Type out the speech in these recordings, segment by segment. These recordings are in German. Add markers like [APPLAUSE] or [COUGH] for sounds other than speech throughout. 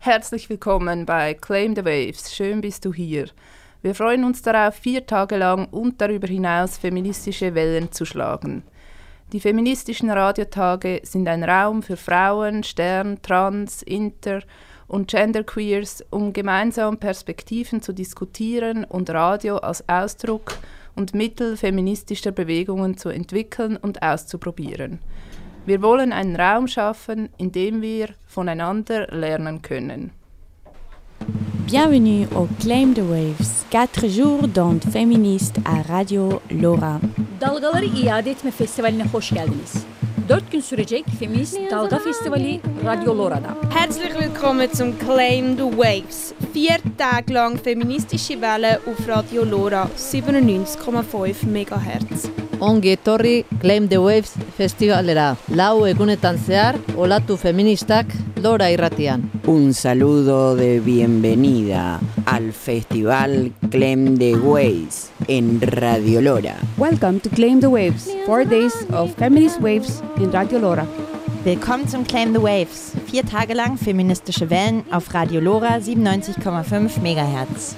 Herzlich willkommen bei Claim the Waves. Schön bist du hier. Wir freuen uns darauf, vier Tage lang und darüber hinaus feministische Wellen zu schlagen. Die feministischen Radiotage sind ein Raum für Frauen, Stern, Trans, Inter und Genderqueers, um gemeinsam Perspektiven zu diskutieren und Radio als Ausdruck und Mittel feministischer Bewegungen zu entwickeln und auszuprobieren. Wir wollen einen Raum schaffen, in dem wir voneinander lernen können. Bienvenue au Claim the Waves, 4 jours d'onde féministe à Radio Lora. Dalgaları İade Etme Festivali'ne hoş geldiniz. 4 gün sürecek Feminist Dalga Festivali Radio Lora'da. Herzlich willkommen zum Claim the Waves. Vier Tage lang feministische Welle auf Radio Lora 97,5 MHz. Ongi etorri Claim the Waves festivalera. Lau egunetan zehar, olatu feministak Lora irratian. Un saludo de bienvenida al festival Claim the Waves en Radio Lora. Welcome to Claim the Waves, four days of feminist waves in Radio Lora. Willkommen zum Claim the Waves. Vier Tage lang feministische Wellen auf Radio Lora 97,5 MHz.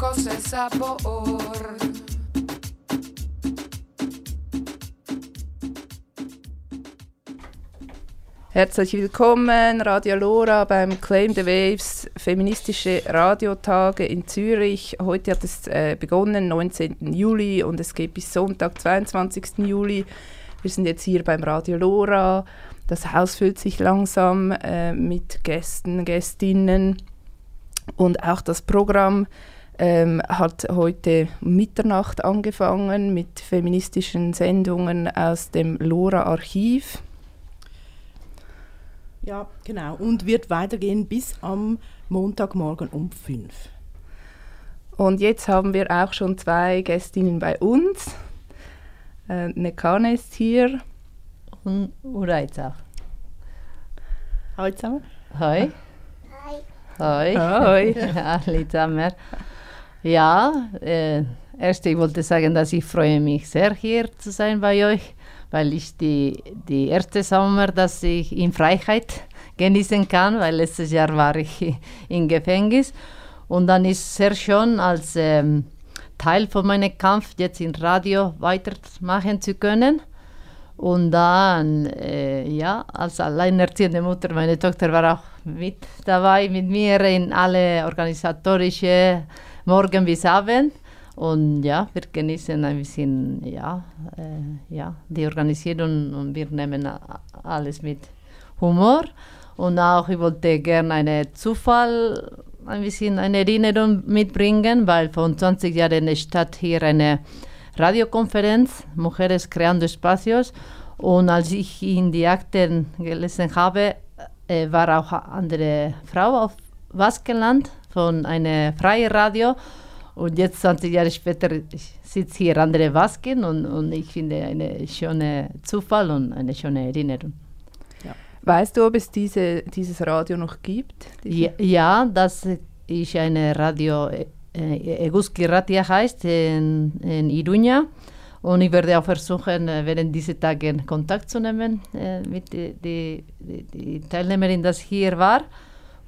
Cosa es sabor Herzlich willkommen, Radio Lora beim Claim the Waves feministische Radiotage in Zürich. Heute hat es äh, begonnen, 19. Juli, und es geht bis Sonntag, 22. Juli. Wir sind jetzt hier beim Radio Lora. Das Haus füllt sich langsam äh, mit Gästen, Gästinnen. Und auch das Programm ähm, hat heute Mitternacht angefangen mit feministischen Sendungen aus dem Lora-Archiv. Ja, genau. Und wird weitergehen bis am Montagmorgen um 5. Und jetzt haben wir auch schon zwei Gästinnen bei uns. Äh, Nekane ist hier. Und Uraitza. Hallo zusammen. Hoi. Hoi. Hoi. [LAUGHS] Alle zusammen. Ja, äh, erst ich wollte sagen, dass ich freue mich sehr hier zu sein bei euch, weil ich die, die erste Sommer, dass ich in Freiheit [LAUGHS] genießen kann, weil letztes Jahr war ich [LAUGHS] im Gefängnis und dann ist es sehr schön als ähm, Teil von meinem Kampf jetzt im Radio weitermachen zu können. Und dann, äh, ja, als alleinerziehende Mutter, meine Tochter war auch mit dabei mit mir in alle organisatorische Morgen bis Abend. Und ja, wir genießen ein bisschen ja, äh, ja, die Organisierung und wir nehmen alles mit Humor. Und auch, ich wollte gerne einen Zufall, ein bisschen eine Erinnerung mitbringen, weil vor 20 Jahren statt hier eine Radiokonferenz, Mujeres Creando Espacios. Und als ich in die Akten gelesen habe, äh, war auch eine andere Frau auf Baskenland von einem freien Radio. Und jetzt, 20 Jahre später, ich sitze hier andere Basken und, und ich finde eine schöne Zufall und eine schöne Erinnerung. Weißt du, ob es diese, dieses Radio noch gibt? Ja, ja, das ist eine Radio, äh, Eguski Ratia heißt, in, in Iruña. Und ich werde auch versuchen, äh, während dieser Tage Kontakt zu nehmen äh, mit der die, die, die Teilnehmerin, das hier war.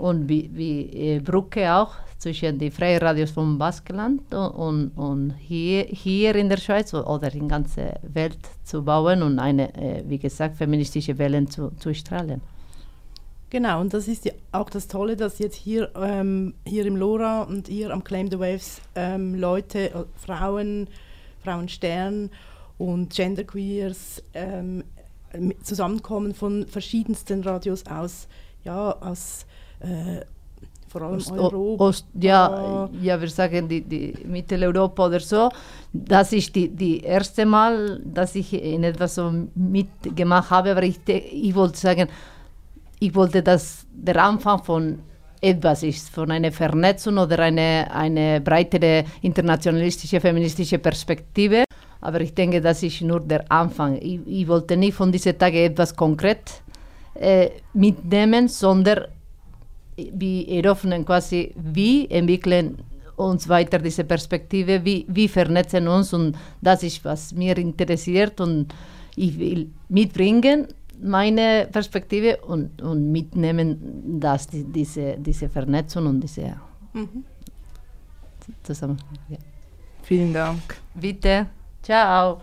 Und wie, wie äh, Brücke auch zwischen den freien Radios vom Baskenland und, und, hier, hier in der Schweiz oder in der ganzen Welt zu bauen und eine, äh, wie gesagt, feministische Wellen zu, zu strahlen. Genau, und das ist ja auch das Tolle, dass jetzt hier, ähm, hier im LoRa und hier am Claim the Waves ähm, Leute, äh, Frauen, Frauenstern und Genderqueers ähm, zusammenkommen von verschiedensten Radios aus, ja, aus äh, vor allem Ost, Europa. Ost, ja, ja, wir sagen die, die Mitteleuropa oder so. Das ist die, die erste Mal, dass ich in etwas so mitgemacht habe, aber ich, ich wollte sagen, ich wollte, dass der Anfang von etwas ist, von einer Vernetzung oder eine, eine breitere internationalistische, feministische Perspektive. Aber ich denke, das ist nur der Anfang. Ich, ich wollte nicht von diesen Tagen etwas konkret äh, mitnehmen, sondern wir eröffnen quasi, wie entwickeln uns weiter diese Perspektive, wie, wie vernetzen uns und das ist, was mir interessiert und ich will mitbringen meine Perspektive und, und mitnehmen das, die, diese, diese Vernetzung und diese Mhm. zusammen. Ja. Vielen Dank. Bitte. Ciao.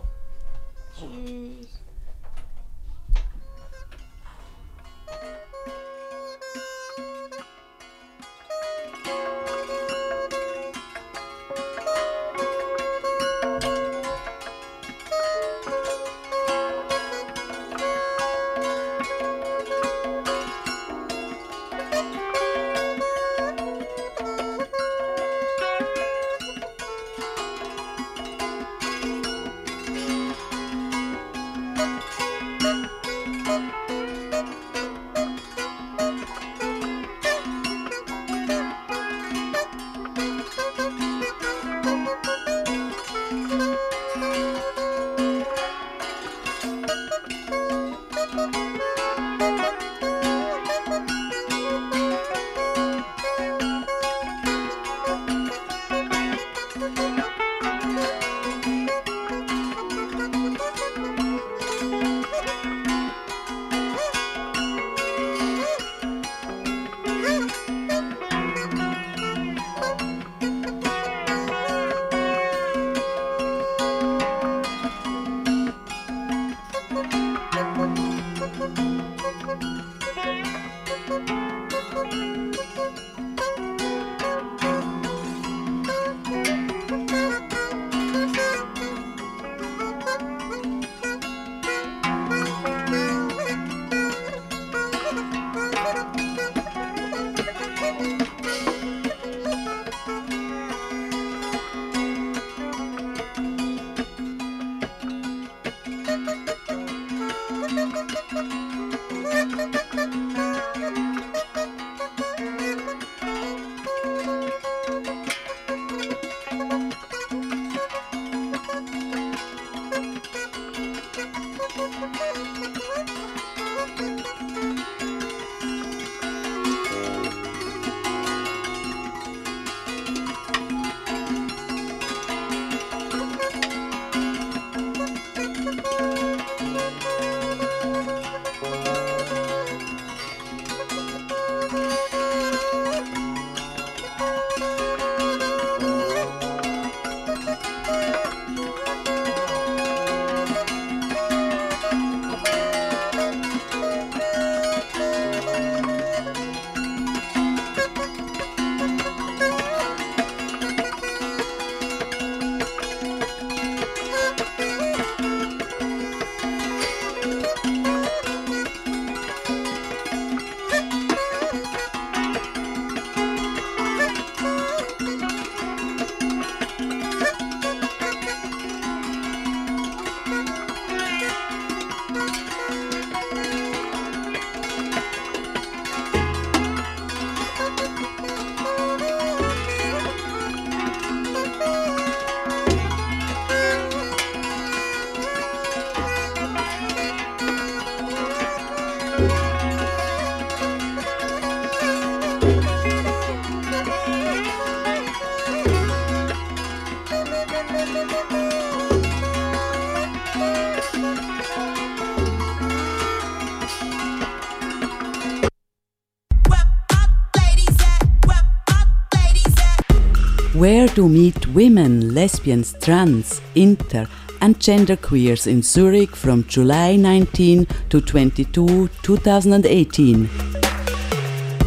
To meet women, lesbians, trans, inter, and genderqueers in Zurich from July 19 to 22, 2018.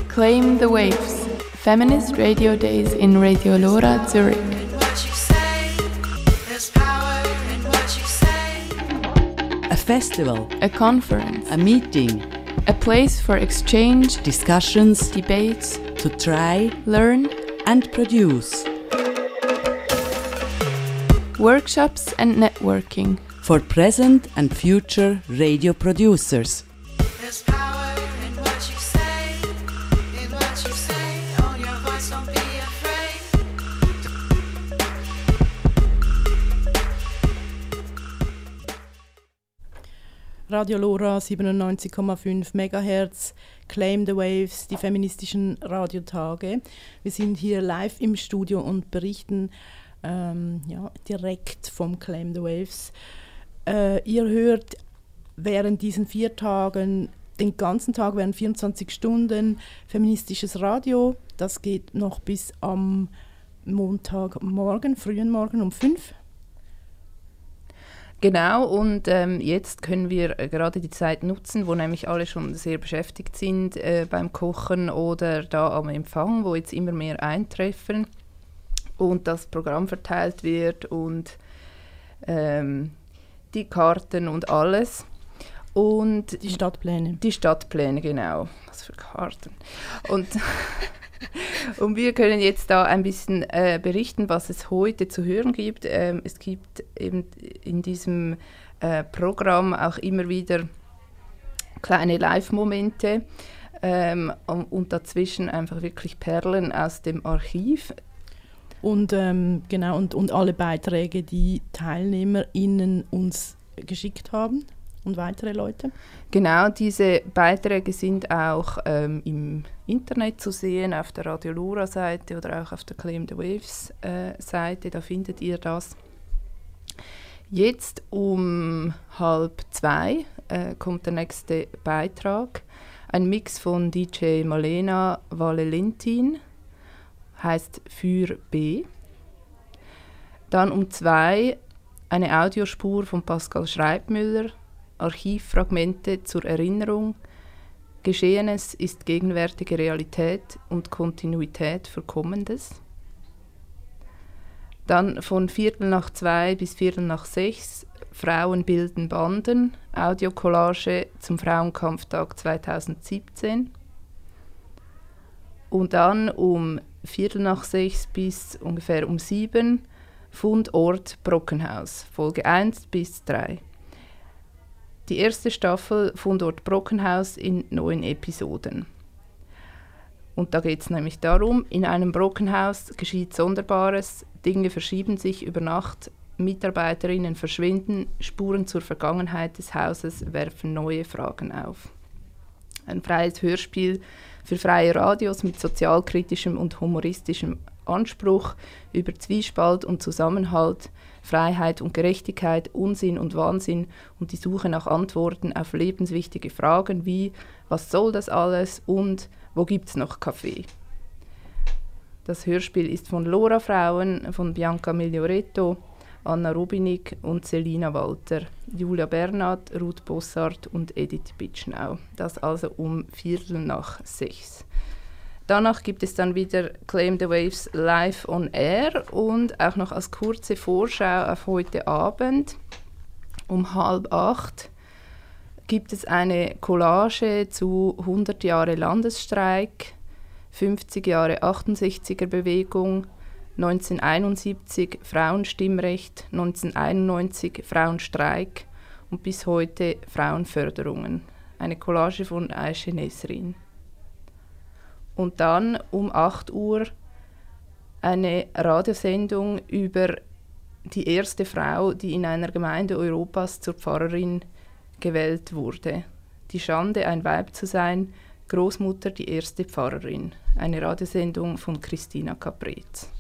Claim the Waves. Feminist Radio Days in Radio Lora, Zurich. A festival, A conference, a meeting, a place for exchange, discussions. Debates, to try. Learn, and produce workshops, and networking. for present and future radio producers. Radio Lora 97,5 MHz, Claim the Waves, die feministischen Radiotage. Wir sind hier live im Studio und berichten ähm, ja, direkt vom Claim the Waves. Äh, ihr hört während diesen vier Tagen, den ganzen Tag, während 24 Stunden feministisches Radio. Das geht noch bis am Montagmorgen, frühen Morgen um 5 Genau, und ähm, jetzt können wir äh, gerade die Zeit nutzen, wo nämlich alle schon sehr beschäftigt sind äh, beim Kochen oder da am Empfang, wo jetzt immer mehr eintreffen und das Programm verteilt wird und ähm, die Karten und alles. Und die Stadtpläne. Die Stadtpläne, genau. Was für Karten. Und, [LAUGHS] und wir können jetzt da ein bisschen äh, berichten, was es heute zu hören gibt. Ähm, es gibt eben in diesem äh, Programm auch immer wieder kleine Live-Momente ähm, und, und dazwischen einfach wirklich Perlen aus dem Archiv. Und ähm, genau, und, und alle Beiträge, die TeilnehmerInnen uns geschickt haben und weitere Leute. Genau, diese Beiträge sind auch ähm, im Internet zu sehen, auf der Radio Lura-Seite oder auch auf der Claim the Waves-Seite, da findet ihr das. Jetzt um halb zwei äh, kommt der nächste Beitrag. Ein Mix von DJ Malena Valentin, heißt Für B. Dann um zwei eine Audiospur von Pascal Schreibmüller, Archivfragmente zur Erinnerung. Geschehenes ist gegenwärtige Realität und Kontinuität für Kommendes. Dann von Viertel nach zwei bis Viertel nach sechs Frauen bilden Banden, Audiokollage zum Frauenkampftag 2017. Und dann um Viertel nach sechs bis ungefähr um sieben Fundort Brockenhaus, Folge 1 bis 3. Die erste Staffel Fundort Brockenhaus in neun Episoden. Und da geht es nämlich darum, in einem Brockenhaus geschieht Sonderbares, Dinge verschieben sich über Nacht, Mitarbeiterinnen verschwinden, Spuren zur Vergangenheit des Hauses werfen neue Fragen auf. Ein freies Hörspiel für freie Radios mit sozialkritischem und humoristischem Anspruch über Zwiespalt und Zusammenhalt, Freiheit und Gerechtigkeit, Unsinn und Wahnsinn und die Suche nach Antworten auf lebenswichtige Fragen wie was soll das alles und wo gibt's noch Kaffee? Das Hörspiel ist von Lora Frauen, von Bianca Miglioretto, Anna Rubinig und Selina Walter, Julia Bernhard, Ruth Bossart und Edith Bitschnau. Das also um Viertel nach sechs. Danach gibt es dann wieder Claim the Waves live on air und auch noch als kurze Vorschau auf heute Abend um halb acht gibt es eine Collage zu 100 Jahre Landesstreik, 50 Jahre 68er Bewegung, 1971 Frauenstimmrecht, 1991 Frauenstreik und bis heute Frauenförderungen. Eine Collage von Aisha Nesrin. Und dann um 8 Uhr eine Radiosendung über die erste Frau, die in einer Gemeinde Europas zur Pfarrerin gewählt wurde. Die Schande, ein Weib zu sein, Großmutter, die erste Pfarrerin. Eine Radiosendung von Christina Caprez.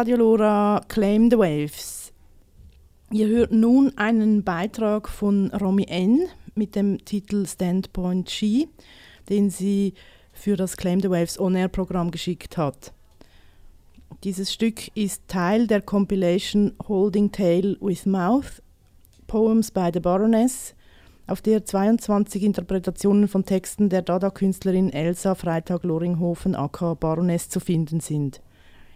Radio Lora Claim the Waves. Ihr hört nun einen Beitrag von Romy N. mit dem Titel Standpoint She, den sie für das Claim the Waves On-Air-Programm geschickt hat. Dieses Stück ist Teil der Compilation Holding Tail with Mouth, Poems by the Baroness, auf der 22 Interpretationen von Texten der Dada-Künstlerin Elsa Freitag-Loringhofen aka Baroness zu finden sind.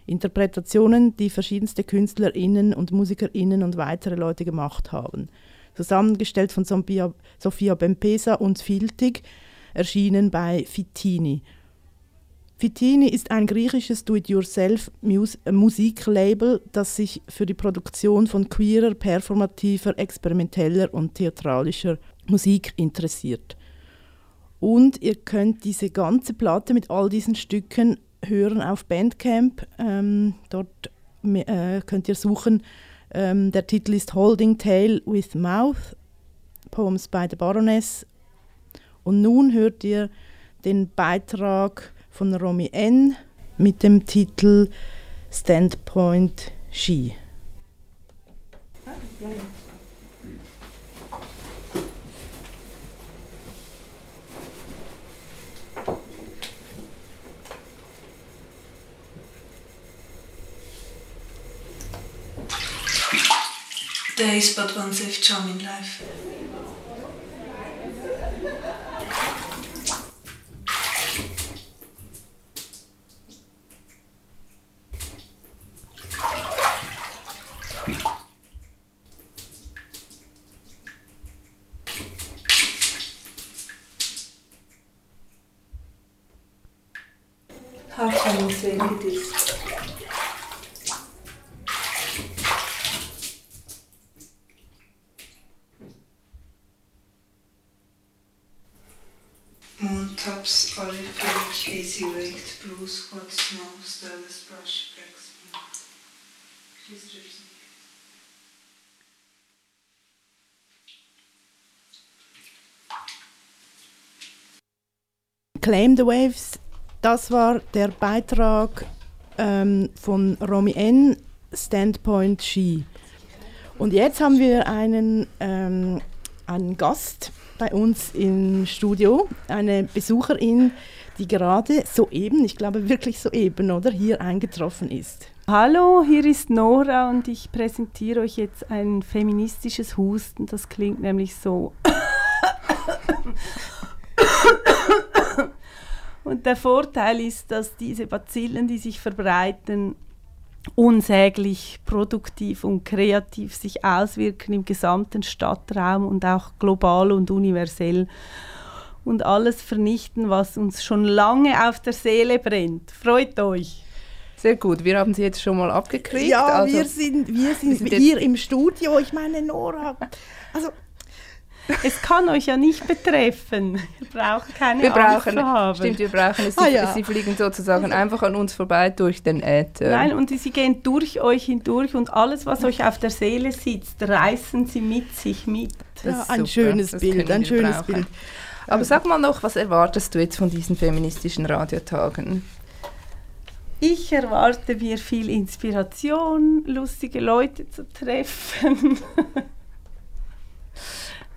Interpretationen, die verschiedenste KünstlerInnen und MusikerInnen und weitere Leute gemacht haben. Zusammengestellt von Sophia Bempesa und Filtig, erschienen bei Fitini. Fitini ist ein griechisches Do-it-yourself-Musiklabel, das sich für die Produktion von queerer, performativer, experimenteller und theatralischer Musik interessiert. Und ihr könnt diese ganze Platte mit all diesen Stücken hören auf Bandcamp. Ähm, dort äh, könnt ihr suchen. Ähm, der Titel ist Holding Tail with Mouth, Poems by the Baroness. Und nun hört ihr den Beitrag von Romy N. mit dem Titel Standpoint She. There is but one safe charm in life. Tops, olive pink, hazy waked, blue squat snow, starless brush, black spring. Please. Claim the Waves, das war der Beitrag ähm, von Romy N. Standpoint She. Und jetzt haben wir einen, ähm, einen Gast bei uns im Studio, eine Besucherin, die gerade soeben, ich glaube wirklich soeben, oder hier eingetroffen ist. Hallo, hier ist Nora und ich präsentiere euch jetzt ein feministisches Husten. Das klingt nämlich so. Und der Vorteil ist, dass diese Bazillen, die sich verbreiten, unsäglich produktiv und kreativ sich auswirken im gesamten Stadtraum und auch global und universell und alles vernichten, was uns schon lange auf der Seele brennt. Freut euch! Sehr gut, wir haben sie jetzt schon mal abgekriegt. Ja, also, wir sind, wir sind, wir sind hier im Studio. Ich meine, Nora, also Es kann euch ja nicht betreffen. Ihr braucht keine wir Angst brauchen, zu haben. stimmt, wir brauchen es. Ah, Sie, ja. sie fliegen sozusagen einfach an uns vorbei durch den Äther. Nein, und sie gehen durch euch hindurch und alles, was euch auf der Seele sitzt, reißen sie mit sich mit. Das ja, ist ein super, schönes das Bild, ein wir schönes brauchen. Bild. Aber sag mal noch, was erwartest du jetzt von diesen feministischen Radiotagen? Ich erwarte mir viel Inspiration, lustige Leute zu treffen, [LAUGHS]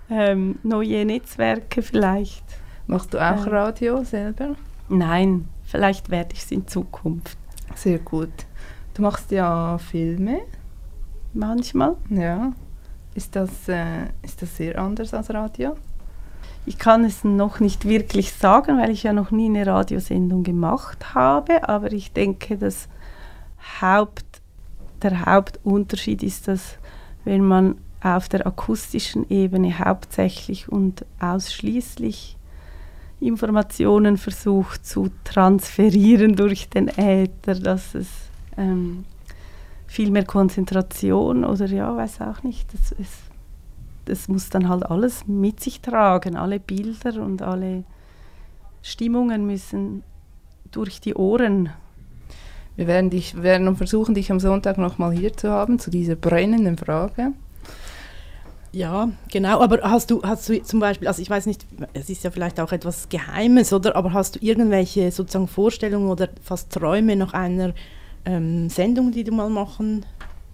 ähm, neue Netzwerke vielleicht. Machst du auch Ähm. Radio selber? Nein, vielleicht werde ich es in Zukunft. Sehr gut. Du machst ja Filme. Manchmal. Ja. Ist das, äh, ist das sehr anders als Radio? Ich kann es noch nicht wirklich sagen, weil ich ja noch nie eine Radiosendung gemacht habe, aber ich denke, das Haupt, der Hauptunterschied ist, dass wenn man auf der akustischen Ebene hauptsächlich und ausschließlich Informationen versucht zu transferieren durch den Äther, dass es ähm, viel mehr Konzentration oder ja, weiß auch nicht, das ist das muss dann halt alles mit sich tragen. Alle Bilder und alle Stimmungen müssen durch die Ohren. Wir werden, dich, wir werden versuchen, dich am Sonntag nochmal hier zu haben, zu dieser brennenden Frage. Ja, genau. Aber hast du, hast du zum Beispiel, also ich weiß nicht, es ist ja vielleicht auch etwas Geheimes, oder? Aber hast du irgendwelche sozusagen Vorstellungen oder fast Träume nach einer ähm, Sendung, die du mal machen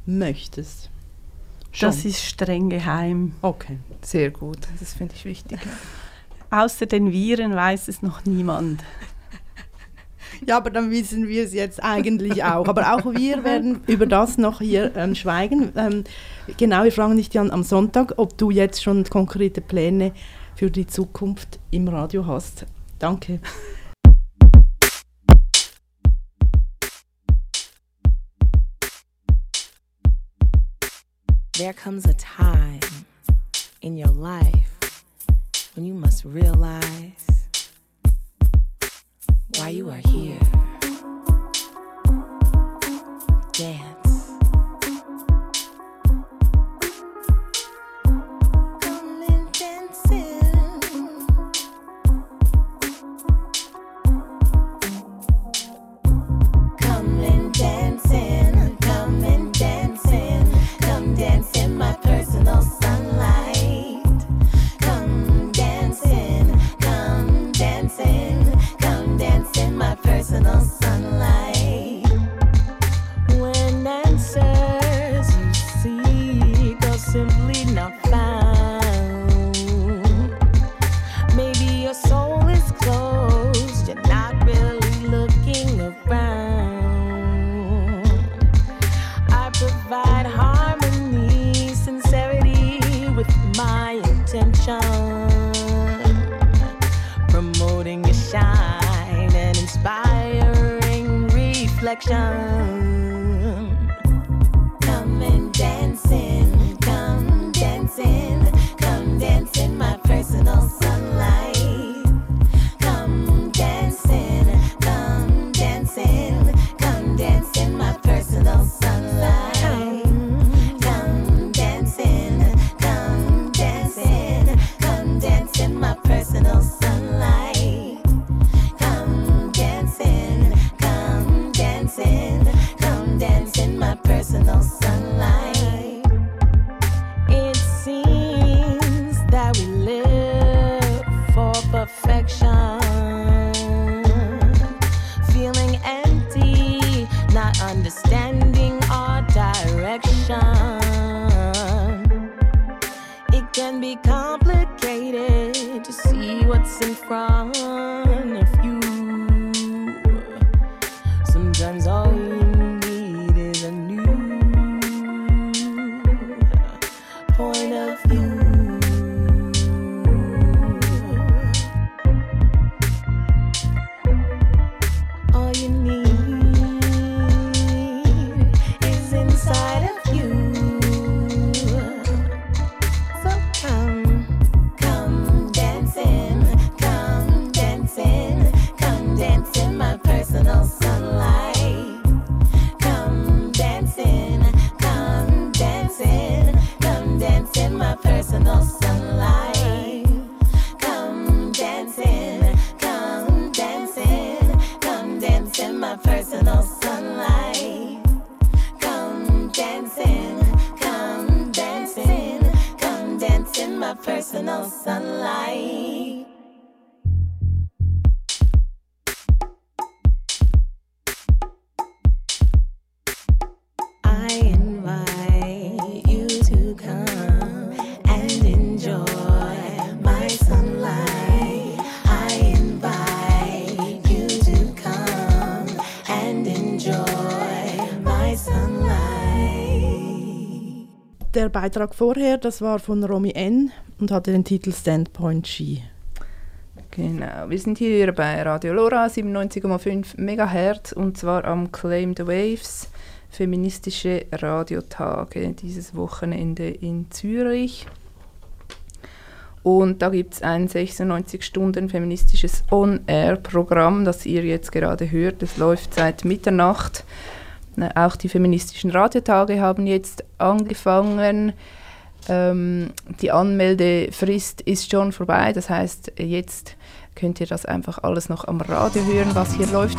möchtest? Das Schon. ist streng geheim. Okay. Sehr gut, das finde ich wichtig. Außer den Viren weiß es noch niemand. Ja, aber dann wissen wir es jetzt eigentlich auch. Aber auch wir werden über das noch hier ähm, schweigen. Ähm, genau, wir fragen dich dann am Sonntag, ob du jetzt schon konkrete Pläne für die Zukunft im Radio hast. Danke. There comes a time in your life when you must realize why you are here. Dance. Beitrag vorher, das war von Romy N. und hatte den Titel Standpoint Ski. Genau, wir sind hier bei Radio Lora 97,5 MHz und zwar am Claim the Waves, feministische Radiotage, dieses Wochenende in Zürich. Und da gibt es ein 96 Stunden feministisches On-Air-Programm, das ihr jetzt gerade hört. Es läuft seit Mitternacht. Na, Auch die feministischen Radiotage haben jetzt angefangen. Ähm, die Anmeldefrist ist schon vorbei, das heißt, jetzt könnt ihr das einfach alles noch am Radio hören, was hier läuft.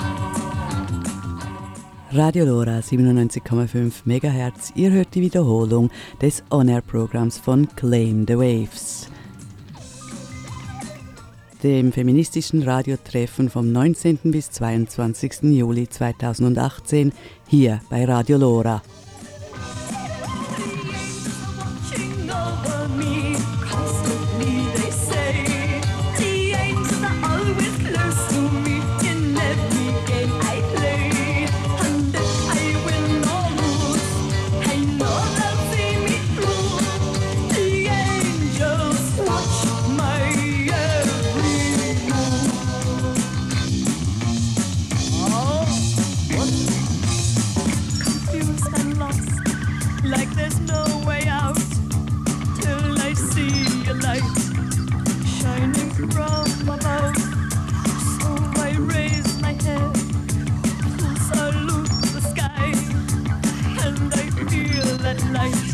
Radio Lora 97,5 MHz. Ihr hört die Wiederholung des On-Air-Programms von Claim the Waves. Dem feministischen Radiotreffen vom 19. bis 22. Juli 2018 hier bei Radio Lora. life.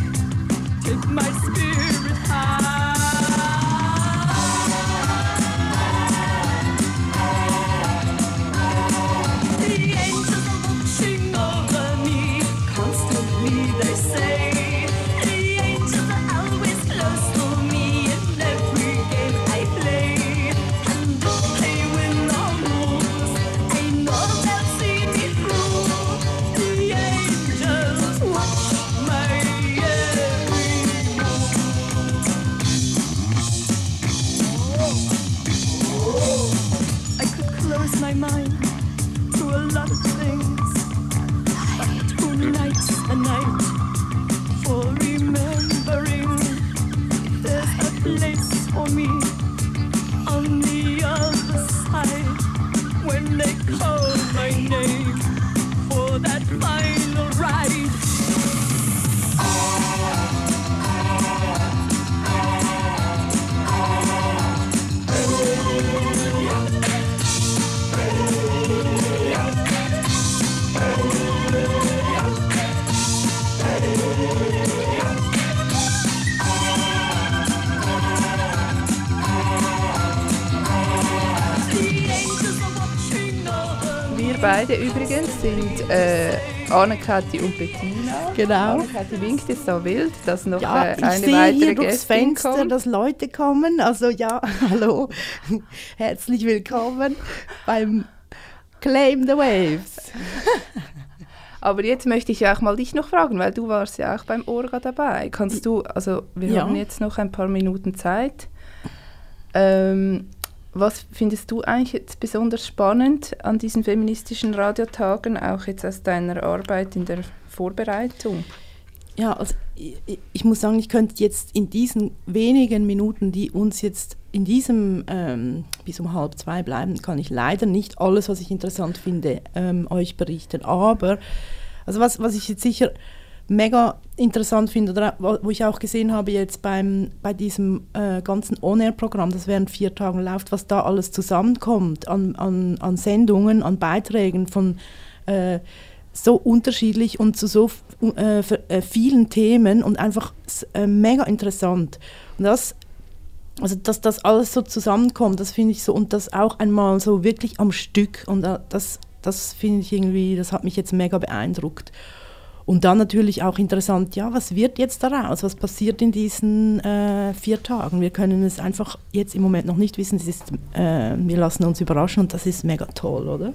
Beide übrigens sind äh, Anne-Kathi und Bettina. Genau. Anne-Kathi winkt jetzt da wild, dass noch Ja, äh, ich eine sehe weitere hier durchs Gästin Fenster, kommt. dass Leute kommen. Also ja, [LAUGHS] hallo, herzlich willkommen beim Claim the Waves. [LAUGHS] Aber jetzt möchte ich auch mal dich noch fragen, weil du warst ja auch beim Orga dabei. Kannst du, also wir Ja. haben jetzt noch ein paar Minuten Zeit. Ähm, was findest du eigentlich jetzt besonders spannend an diesen feministischen Radiotagen, auch jetzt aus deiner Arbeit in der Vorbereitung? Ja, also ich, ich muss sagen, ich könnte jetzt in diesen wenigen Minuten, die uns jetzt in diesem ähm, bis um halb zwei bleiben, kann ich leider nicht alles, was ich interessant finde, ähm, euch berichten. Aber also was, was ich jetzt sicher mega interessant finde, oder wo ich auch gesehen habe jetzt beim, bei diesem äh, ganzen On-Air-Programm, das während vier Tagen läuft, was da alles zusammenkommt an, an, an Sendungen, an Beiträgen von äh, so unterschiedlich und zu so äh, äh, vielen Themen und einfach äh, mega interessant. Und das, also dass das alles so zusammenkommt, das finde ich so und das auch einmal so wirklich am Stück und äh, das, das finde ich irgendwie, das hat mich jetzt mega beeindruckt. Und dann natürlich auch interessant, ja, was wird jetzt daraus? Was passiert in diesen äh, vier Tagen? Wir können es einfach jetzt im Moment noch nicht wissen. Es ist, äh, wir lassen uns überraschen und das ist mega toll, oder?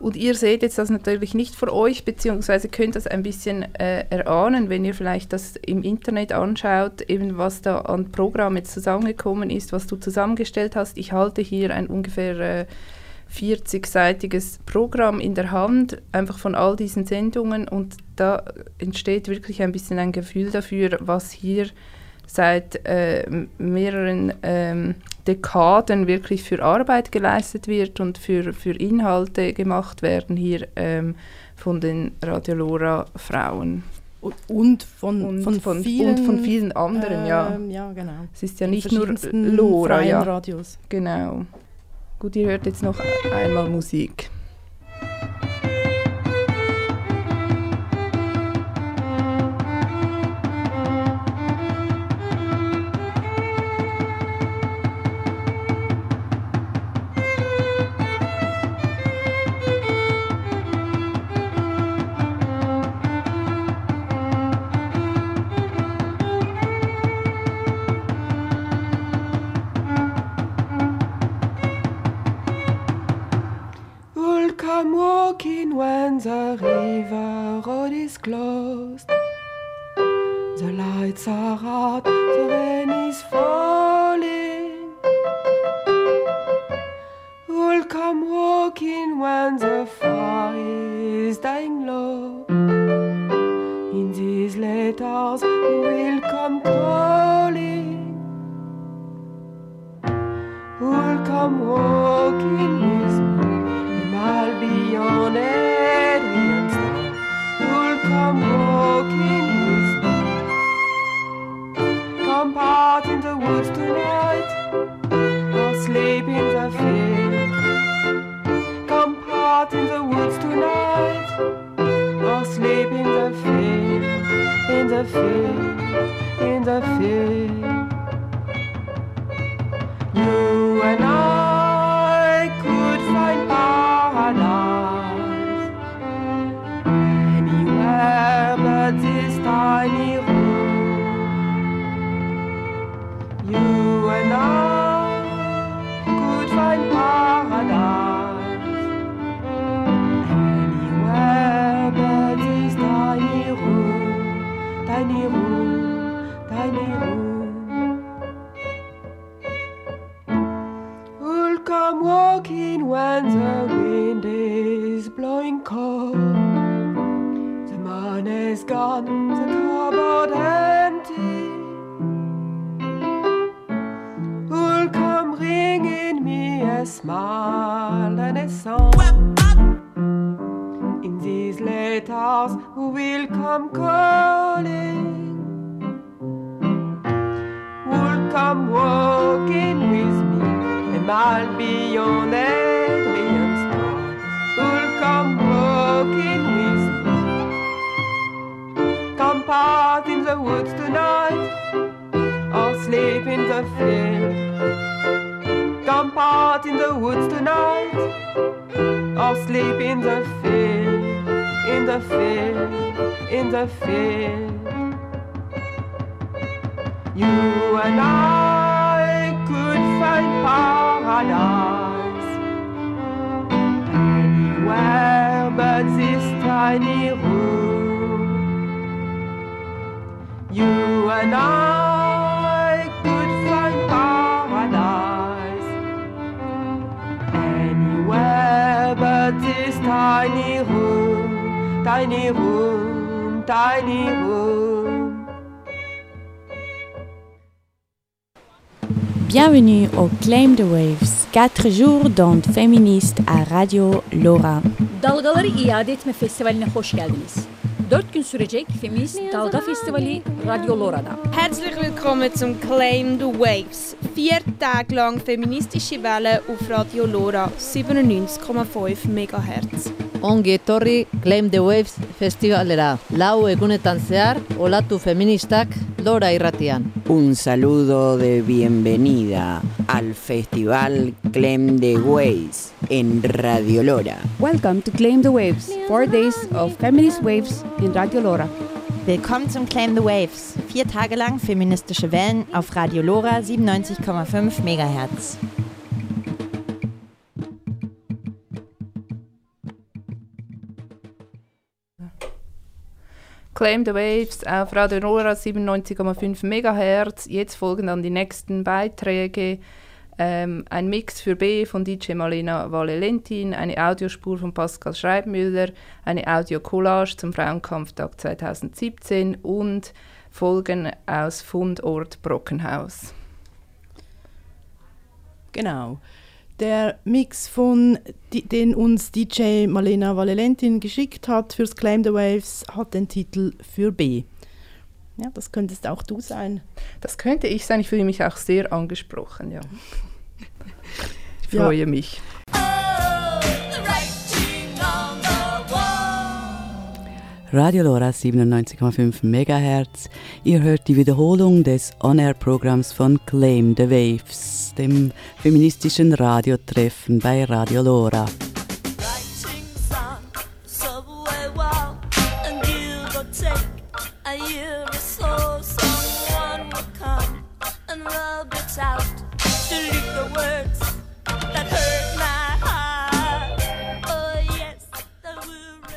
Und ihr seht jetzt das natürlich nicht vor euch, beziehungsweise könnt das ein bisschen äh, erahnen, wenn ihr vielleicht das im Internet anschaut, eben was da an Programm jetzt zusammengekommen ist, was du zusammengestellt hast. Ich halte hier ein ungefähr äh, 40-seitiges Programm in der Hand, einfach von all diesen Sendungen und da entsteht wirklich ein bisschen ein Gefühl dafür, was hier seit äh, mehreren ähm, Dekaden wirklich für Arbeit geleistet wird und für, für Inhalte gemacht werden hier ähm, von den Radiolora Frauen. Und von, Und von, von- vielen, und von vielen anderen, ja. ähm, ja, genau. Es ist ja nicht nur Lora, ja. Radios. Genau. Gut, ihr hört jetzt noch einmal Musik. In the field. Come part in the woods tonight, or sleep in the field, in the field, in the field. Who will come calling? Who'll come walking with me a mile beyond Adrian's town? Who'll come walking with me? Come part in the woods tonight, or sleep in the field. Come part in the woods tonight, or sleep in the field, in the field, in the field. You and I could find paradise anywhere but this tiny room. You and I could find paradise anywhere but this tiny room, tiny room, tiny room. Bienvenue au Claim the Waves, 4 jours d'ondes féministes à Radio Lora. Dalgaları İade Etme Festivali'ne hoş geldiniz. 4 gün sürecek Feminist Dalga Festivali Radio Lora'da. Herzlich willkommen zum Claim the Waves. Vier Tage lang feministische Welle auf Radio Lora 97,5 MHz. Ongi etorri Claim the Waves festivalera. Lau egunetan zehar, olatu feministak lora irratian. Un saludo de bienvenida al festival Clem de Waves en Radio Lora. Welcome to Claim the Waves, four days of feminist waves in Radio Lora. Willkommen zum Claim the Waves. Vier Tage lang feministische Wellen auf Radio Lora 97,5 MHz. Claim the Waves auf Radio Nora 97,5 MHz. Jetzt folgen dann die nächsten Beiträge. Ähm, ein Mix für B von DJ Malena Valelentin, eine Audiospur von Pascal Schreibmüller, eine Audio-Collage zum Frauenkampftag 2017 und Folgen aus Fundort Brockenhaus. Genau. Der Mix, von, den uns DJ Malena Valelentin geschickt hat fürs Claim the Waves, hat den Titel Für B. Ja, das könntest auch du sein. Das könnte ich sein. Ich fühle mich auch sehr angesprochen, ja. Ich Ja. freue mich. Radio Lora 97,5 MHz. Ihr hört die Wiederholung des On-Air-Programms von Claim the Waves, dem feministischen Radiotreffen bei Radio Lora.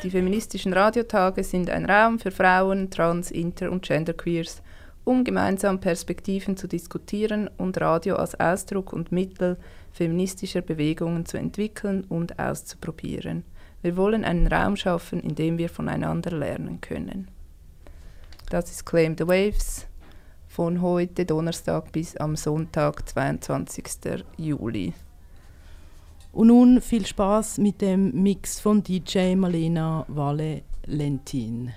Die feministischen Radiotage sind ein Raum für Frauen, Trans, Inter- und Genderqueers, um gemeinsam Perspektiven zu diskutieren und Radio als Ausdruck und Mittel feministischer Bewegungen zu entwickeln und auszuprobieren. Wir wollen einen Raum schaffen, in dem wir voneinander lernen können. Das ist Claim the Waves von heute Donnerstag bis am Sonntag, 22. Juli. Und nun viel Spaß mit dem Mix von DJ Malena Valentin.